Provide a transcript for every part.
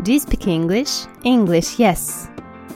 Do you speak English? English, yes.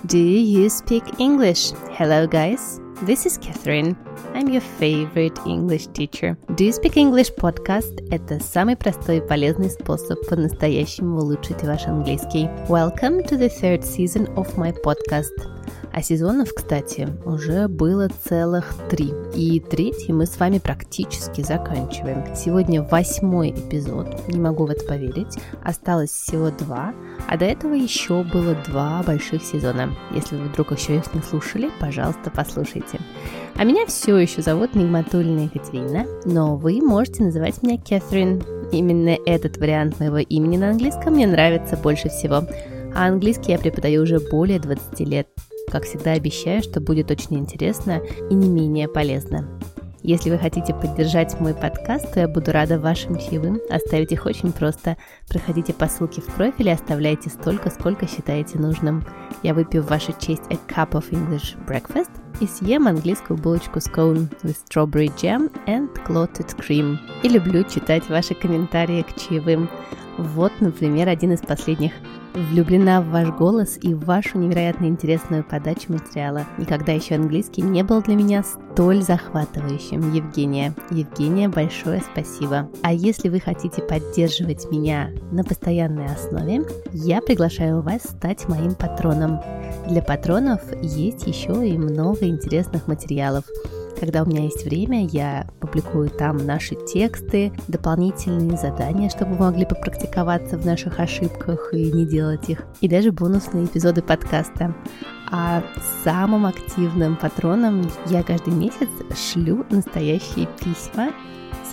Do you speak English? Hello, guys. This is Catherine. I'm your favorite English teacher. Do you speak English podcast – это самый простой и полезный способ по-настоящему улучшить ваш английский. Welcome to the third season of my podcast – А сезонов, кстати, уже было целых три. И третий мы с вами практически заканчиваем. Сегодня восьмой эпизод, не могу в это поверить. Осталось всего два, а до этого еще было два больших сезона. Если вы вдруг еще их не слушали, пожалуйста, послушайте. А меня все еще зовут Нигматульна Екатерина, но вы можете называть меня Кэтрин. Именно этот вариант моего имени на английском мне нравится больше всего. А английский я преподаю уже более 20 лет. Как всегда обещаю, что будет очень интересно и не менее полезно. Если вы хотите поддержать мой подкаст, то я буду рада вашим чаевым. Оставить их очень просто. Проходите по ссылке в профиле оставляйте столько, сколько считаете нужным. Я выпью в вашу честь a cup of English breakfast и съем английскую булочку с cone with strawberry jam and clotted cream. И люблю читать ваши комментарии к чаевым. Вот, например, один из последних – влюблена в ваш голос и в вашу невероятно интересную подачу материала. Никогда еще английский не был для меня столь захватывающим. Евгения. Евгения, большое спасибо. А если вы хотите поддерживать меня на постоянной основе, я приглашаю вас стать моим патроном. Для патронов есть еще и много интересных материалов. Когда у меня есть время, я публикую там наши тексты, дополнительные задания, чтобы вы могли попрактиковаться в наших ошибках и не делать их, и даже бонусные эпизоды подкаста. А самым активным патронам я каждый месяц шлю настоящие письма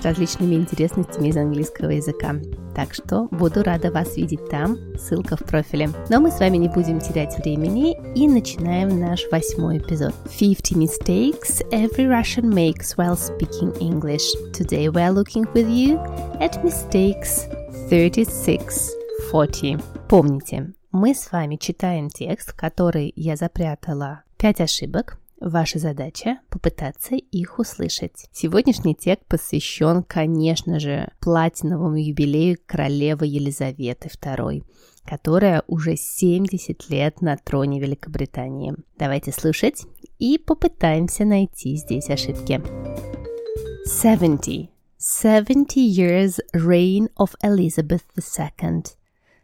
различными интересностями из английского языка. Так что буду рада вас видеть там, ссылка в профиле. Но мы с вами не будем терять времени и начинаем наш восьмой эпизод. 50 mistakes every Russian makes while speaking English. Today we are looking with you at mistakes 36-40. Помните, мы с вами читаем текст, который я запрятала 5 ошибок, Ваша задача – попытаться их услышать. Сегодняшний текст посвящен, конечно же, платиновому юбилею королевы Елизаветы II, которая уже 70 лет на троне Великобритании. Давайте слушать и попытаемся найти здесь ошибки. 70. 70 years reign of Elizabeth II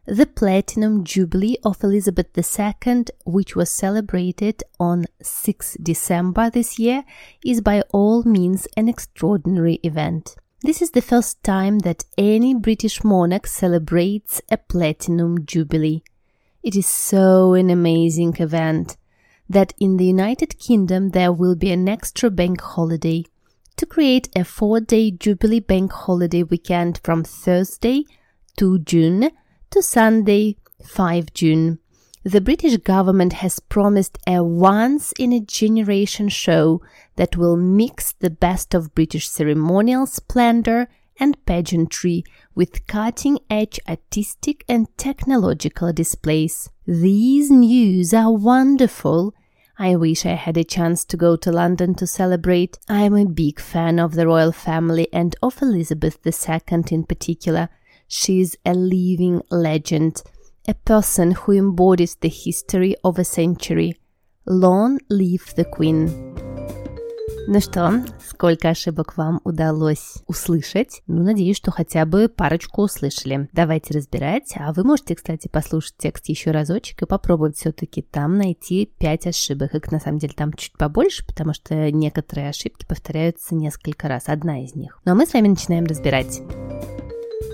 the Platinum Jubilee of Elizabeth II, which was celebrated on 6 December this year, is by all means an extraordinary event. This is the first time that any British monarch celebrates a Platinum Jubilee. It is so an amazing event that in the United Kingdom there will be an extra bank holiday to create a four day Jubilee bank holiday weekend from Thursday to June to Sunday, 5 June. The British government has promised a once in a generation show that will mix the best of British ceremonial splendor and pageantry with cutting edge artistic and technological displays. These news are wonderful. I wish I had a chance to go to London to celebrate. I am a big fan of the royal family and of Elizabeth II in particular. She's a living legend, a person who embodies the history of a century. Long live the Queen! Ну что, сколько ошибок вам удалось услышать? Ну, надеюсь, что хотя бы парочку услышали. Давайте разбирать. А вы можете, кстати, послушать текст еще разочек и попробовать все-таки там найти 5 ошибок. Их на самом деле там чуть побольше, потому что некоторые ошибки повторяются несколько раз. Одна из них. Ну а мы с вами начинаем разбирать.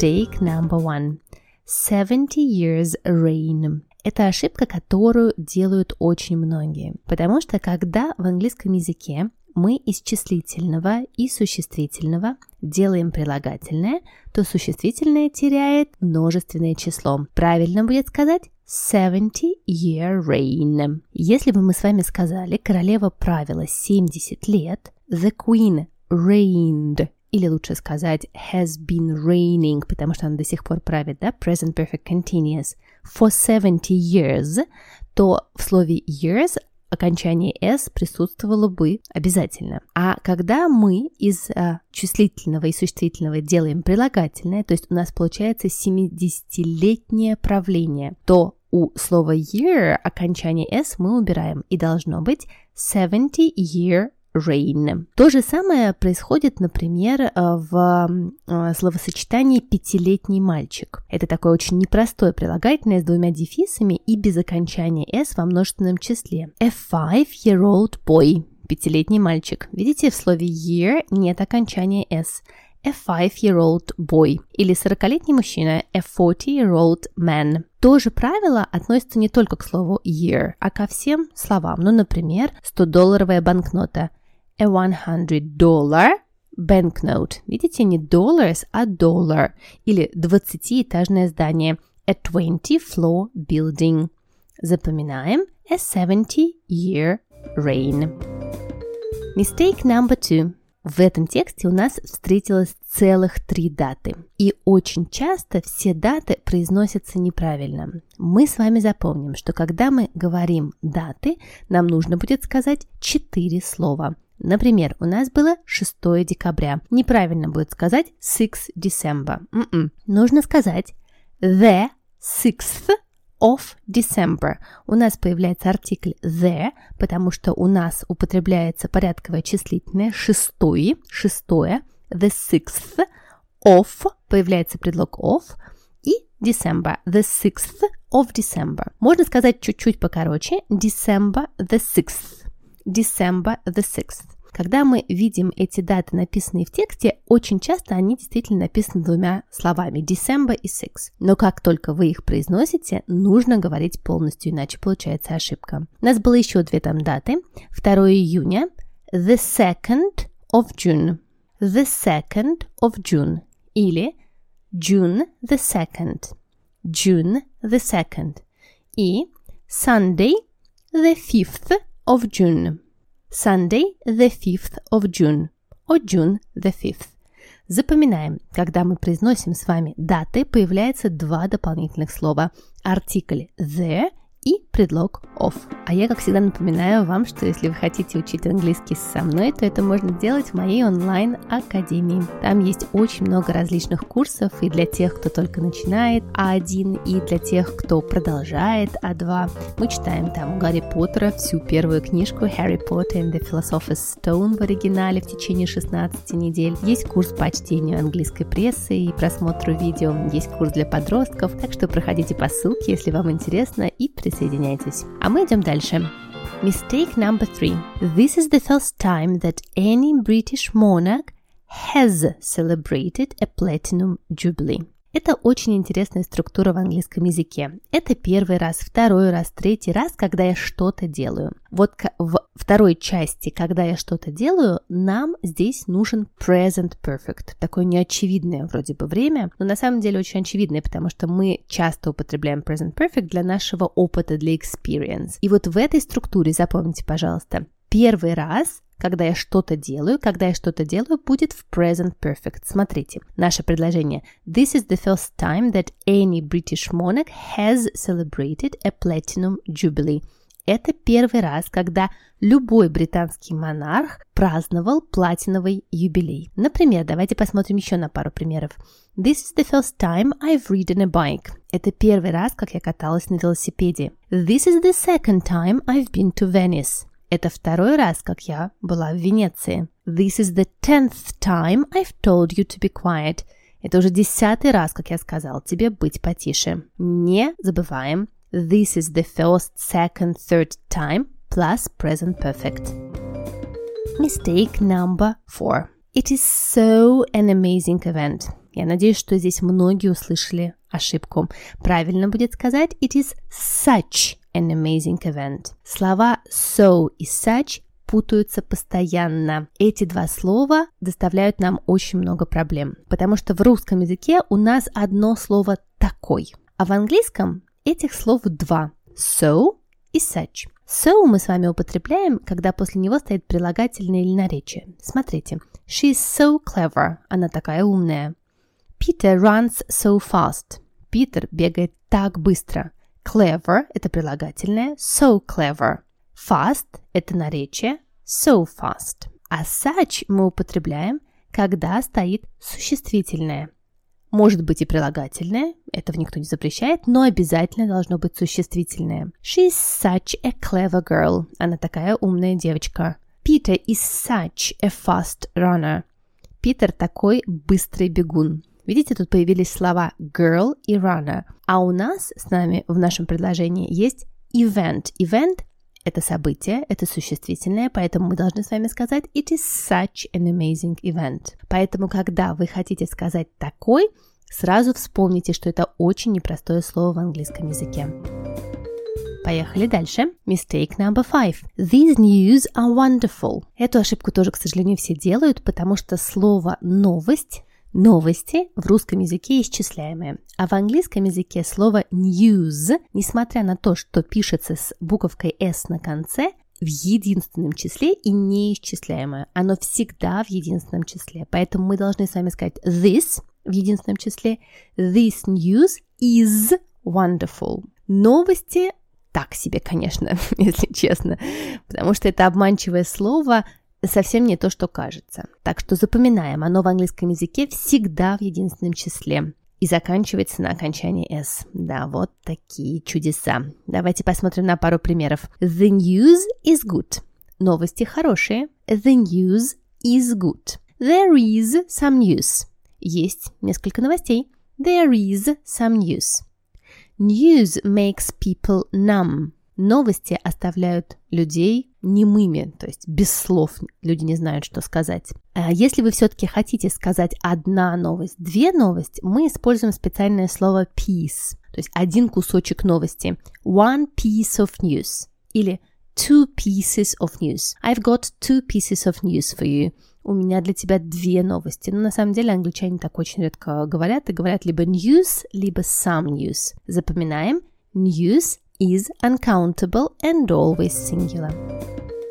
Mistake number one. 70 years reign. Это ошибка, которую делают очень многие. Потому что когда в английском языке мы из числительного и существительного делаем прилагательное, то существительное теряет множественное число. Правильно будет сказать 70 year reign. Если бы мы с вами сказали, королева правила 70 лет, the queen reigned или лучше сказать has been reigning, потому что она до сих пор правит, да, present perfect continuous, for 70 years, то в слове years окончание s присутствовало бы обязательно. А когда мы из а, числительного и существительного делаем прилагательное, то есть у нас получается 70-летнее правление, то у слова year окончание s мы убираем и должно быть 70 reign. То же самое происходит, например, э, в э, словосочетании «пятилетний мальчик». Это такое очень непростое прилагательное с двумя дефисами и без окончания «s» во множественном числе. A five-year-old boy. Пятилетний мальчик. Видите, в слове year нет окончания «s» a five-year-old boy или 40-летний мужчина, a 40-year-old man. То же правило относится не только к слову year, а ко всем словам. Ну, например, 100-долларовая банкнота – a 100 dollar banknote. Видите, не dollars, а dollar. Или 20-этажное здание. A 20-floor building. Запоминаем. A 70-year reign. Mistake number two. В этом тексте у нас встретилось целых три даты. И очень часто все даты произносятся неправильно. Мы с вами запомним, что когда мы говорим даты, нам нужно будет сказать четыре слова. Например, у нас было 6 декабря. Неправильно будет сказать 6 December. Mm -mm. Нужно сказать the 6th of December. У нас появляется артикль the, потому что у нас употребляется порядковое числительное шестое, шестое, the sixth of, появляется предлог of, и December, the sixth of December. Можно сказать чуть-чуть покороче, December the sixth. December the 6th. Когда мы видим эти даты, написанные в тексте, очень часто они действительно написаны двумя словами December и 6. Но как только вы их произносите, нужно говорить полностью, иначе получается ошибка. У нас было еще две там даты. 2 июня, the 2nd of June. The 2nd of June. Или June the 2nd. June the 2nd. И Sunday the 5th of June. Sunday, the 5th of June. О June the 5th. Запоминаем, когда мы произносим с вами даты, появляется два дополнительных слова. Артикль the и предлог of. А я, как всегда, напоминаю вам, что если вы хотите учить английский со мной, то это можно делать в моей онлайн-академии. Там есть очень много различных курсов и для тех, кто только начинает А1, и для тех, кто продолжает А2. Мы читаем там Гарри Поттера, всю первую книжку Harry Potter and the Philosopher's Stone в оригинале в течение 16 недель. Есть курс по чтению английской прессы и просмотру видео. Есть курс для подростков, так что проходите по ссылке, если вам интересно, и присоединяйтесь присоединяйтесь. А мы идем дальше. Mistake number three. This is the first time that any British monarch has celebrated a platinum jubilee. Это очень интересная структура в английском языке. Это первый раз, второй раз, третий раз, когда я что-то делаю. Вот в второй части, когда я что-то делаю, нам здесь нужен present perfect. Такое неочевидное вроде бы время, но на самом деле очень очевидное, потому что мы часто употребляем present perfect для нашего опыта, для experience. И вот в этой структуре, запомните, пожалуйста, первый раз когда я что-то делаю, когда я что-то делаю, будет в present perfect. Смотрите, наше предложение. This is the first time that any British monarch has celebrated a platinum jubilee. Это первый раз, когда любой британский монарх праздновал платиновый юбилей. Например, давайте посмотрим еще на пару примеров. This is the first time I've ridden a bike. Это первый раз, как я каталась на велосипеде. This is the second time I've been to Venice. Это второй раз, как я была в Венеции. This is the tenth time I've told you to be quiet. Это уже десятый раз, как я сказал тебе быть потише. Не забываем. This is the first, second, third time plus present perfect. Mistake number four. It is so an amazing event. Я надеюсь, что здесь многие услышали ошибку. Правильно будет сказать It is such an amazing event. Слова so и such путаются постоянно. Эти два слова доставляют нам очень много проблем, потому что в русском языке у нас одно слово «такой», а в английском этих слов два – so и such. So мы с вами употребляем, когда после него стоит прилагательное или наречие. Смотрите. She is so clever. Она такая умная. Peter runs so fast. Питер бегает так быстро. Clever – это прилагательное. So clever. Fast – это наречие so fast. А such мы употребляем, когда стоит существительное. Может быть и прилагательное, этого никто не запрещает, но обязательно должно быть существительное. She's such a clever girl. Она такая умная девочка. Peter is such a fast runner. Питер такой быстрый бегун. Видите, тут появились слова girl и runner. А у нас с нами в нашем предложении есть event. Event – это событие, это существительное, поэтому мы должны с вами сказать it is such an amazing event. Поэтому, когда вы хотите сказать такой, сразу вспомните, что это очень непростое слово в английском языке. Поехали дальше. Mistake number five. These news are wonderful. Эту ошибку тоже, к сожалению, все делают, потому что слово «новость» Новости в русском языке исчисляемые, а в английском языке слово news, несмотря на то, что пишется с буковкой s на конце, в единственном числе и неисчисляемое. Оно всегда в единственном числе. Поэтому мы должны с вами сказать this в единственном числе. This news is wonderful. Новости так себе, конечно, если честно, потому что это обманчивое слово – совсем не то, что кажется. Так что запоминаем, оно в английском языке всегда в единственном числе и заканчивается на окончании s. Да, вот такие чудеса. Давайте посмотрим на пару примеров. The news is good. Новости хорошие. The news is good. There is some news. Есть несколько новостей. There is some news. News makes people numb. Новости оставляют людей немыми, то есть без слов люди не знают, что сказать. А если вы все-таки хотите сказать одна новость, две новости, мы используем специальное слово piece, то есть один кусочек новости. One piece of news или two pieces of news. I've got two pieces of news for you. У меня для тебя две новости. Но на самом деле англичане так очень редко говорят и говорят либо news, либо some news. Запоминаем. News is uncountable and always singular.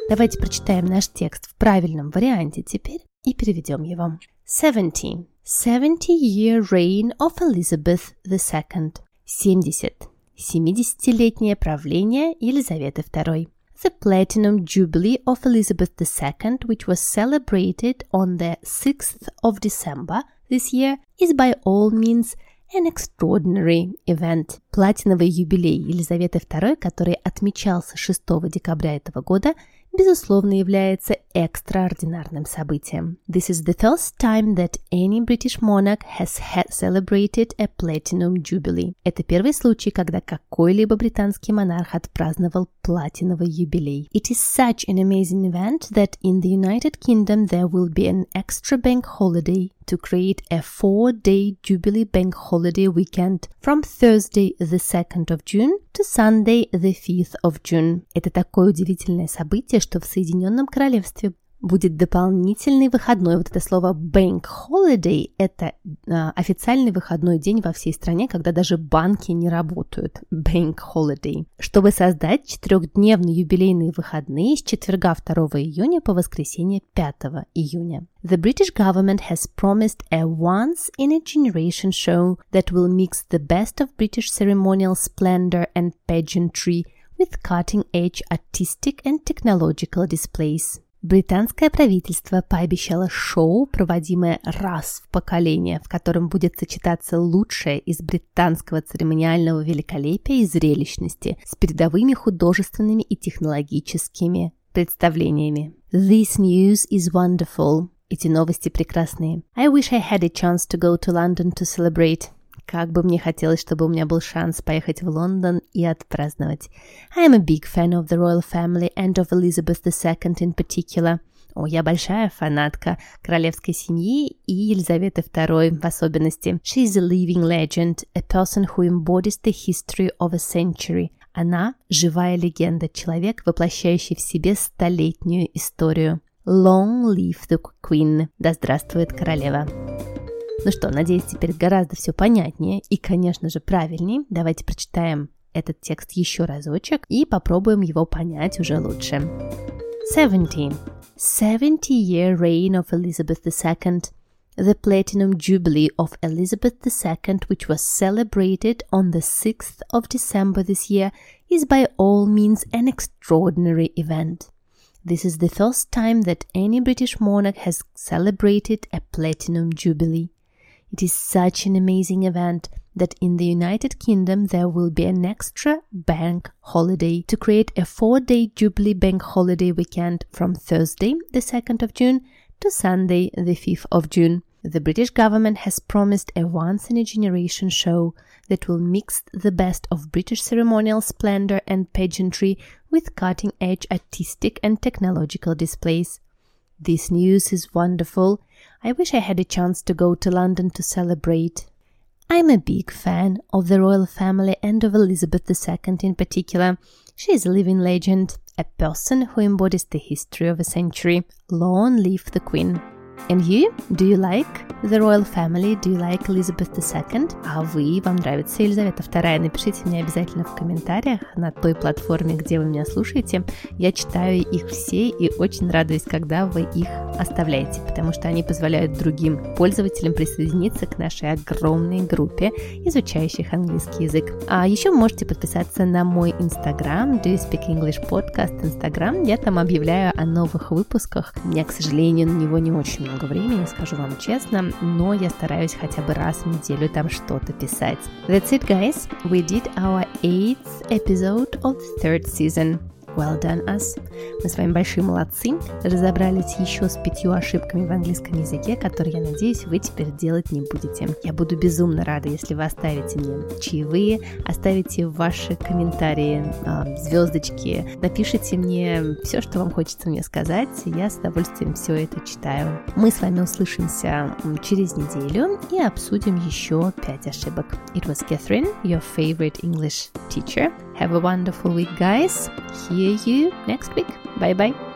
Давайте прочитаем наш текст в правильном варианте теперь и переведем его. 70. 70-year reign of Elizabeth II. 70. 70-летнее правление Елизаветы II. The Platinum Jubilee of Elizabeth II, which was celebrated on the 6th of December this year, is by all means an extraordinary event. Платиновый юбилей Елизаветы II, который отмечался 6 декабря этого года, безусловно, является экстраординарным событием. This is the first time that any British monarch has celebrated a platinum jubilee. Это первый случай, когда какой-либо британский монарх отпраздновал платиновый юбилей. It is such an amazing event that in the United Kingdom there will be an extra bank holiday to create a four-day Jubilee Bank holiday weekend from Thursday the 2nd of June to Sunday the 5th of June. Это такое удивительное событие, что в Соединенном Королевстве будет дополнительный выходной. Вот это слово bank holiday – это э, официальный выходной день во всей стране, когда даже банки не работают. Bank holiday. Чтобы создать четырехдневные юбилейные выходные с четверга 2 июня по воскресенье 5 июня. The British government has promised a once-in-a-generation show that will mix the best of British ceremonial splendor and pageantry with cutting-edge artistic and technological displays. Британское правительство пообещало шоу, проводимое раз в поколение, в котором будет сочетаться лучшее из британского церемониального великолепия и зрелищности с передовыми художественными и технологическими представлениями. This news is wonderful. Эти новости прекрасные. I wish I had a chance to go to London to celebrate. Как бы мне хотелось, чтобы у меня был шанс поехать в Лондон и отпраздновать. I am a big fan of the royal family and of Elizabeth II in particular. О, я большая фанатка королевской семьи и Елизаветы II в особенности. She is a living legend, a person who embodies the history of a century. Она – живая легенда, человек, воплощающий в себе столетнюю историю. Long live the Queen! Да здравствует королева! Ну что, надеюсь, теперь гораздо все понятнее и, конечно же, правильнее. Давайте прочитаем этот текст еще разочек и попробуем его понять уже лучше. 17. 70-year reign of Elizabeth II the Platinum Jubilee of Elizabeth II, which was celebrated on the 6th of December this year, is by all means an extraordinary event. This is the first time that any British monarch has celebrated a platinum jubilee. It is such an amazing event that in the United Kingdom there will be an extra bank holiday to create a four day Jubilee bank holiday weekend from Thursday, the 2nd of June, to Sunday, the 5th of June. The British government has promised a once in a generation show that will mix the best of British ceremonial splendor and pageantry with cutting edge artistic and technological displays. This news is wonderful. I wish I had a chance to go to London to celebrate. I'm a big fan of the royal family and of Elizabeth II in particular. She is a living legend, a person who embodies the history of a century. Long live the Queen! And you? Do you like the royal family? Do you like Elizabeth II? А вы? Вам нравится Елизавета II? Напишите мне обязательно в комментариях на той платформе, где вы меня слушаете. Я читаю их все и очень радуюсь, когда вы их оставляете, потому что они позволяют другим пользователям присоединиться к нашей огромной группе изучающих английский язык. А еще вы можете подписаться на мой инстаграм Do You Speak English Podcast Instagram. Я там объявляю о новых выпусках. У меня, к сожалению, на него не очень много времени, скажу вам честно, но я стараюсь хотя бы раз в неделю там что-то писать. That's it, guys. We did our eighth episode of third season. Well done us. Мы с вами большие молодцы. Разобрались еще с пятью ошибками в английском языке, которые, я надеюсь, вы теперь делать не будете. Я буду безумно рада, если вы оставите мне чаевые, оставите ваши комментарии, а, звездочки, напишите мне все, что вам хочется мне сказать. Я с удовольствием все это читаю. Мы с вами услышимся через неделю и обсудим еще пять ошибок. It was Catherine, your favorite English teacher. Have a wonderful week, guys. Hear you next week. Bye bye.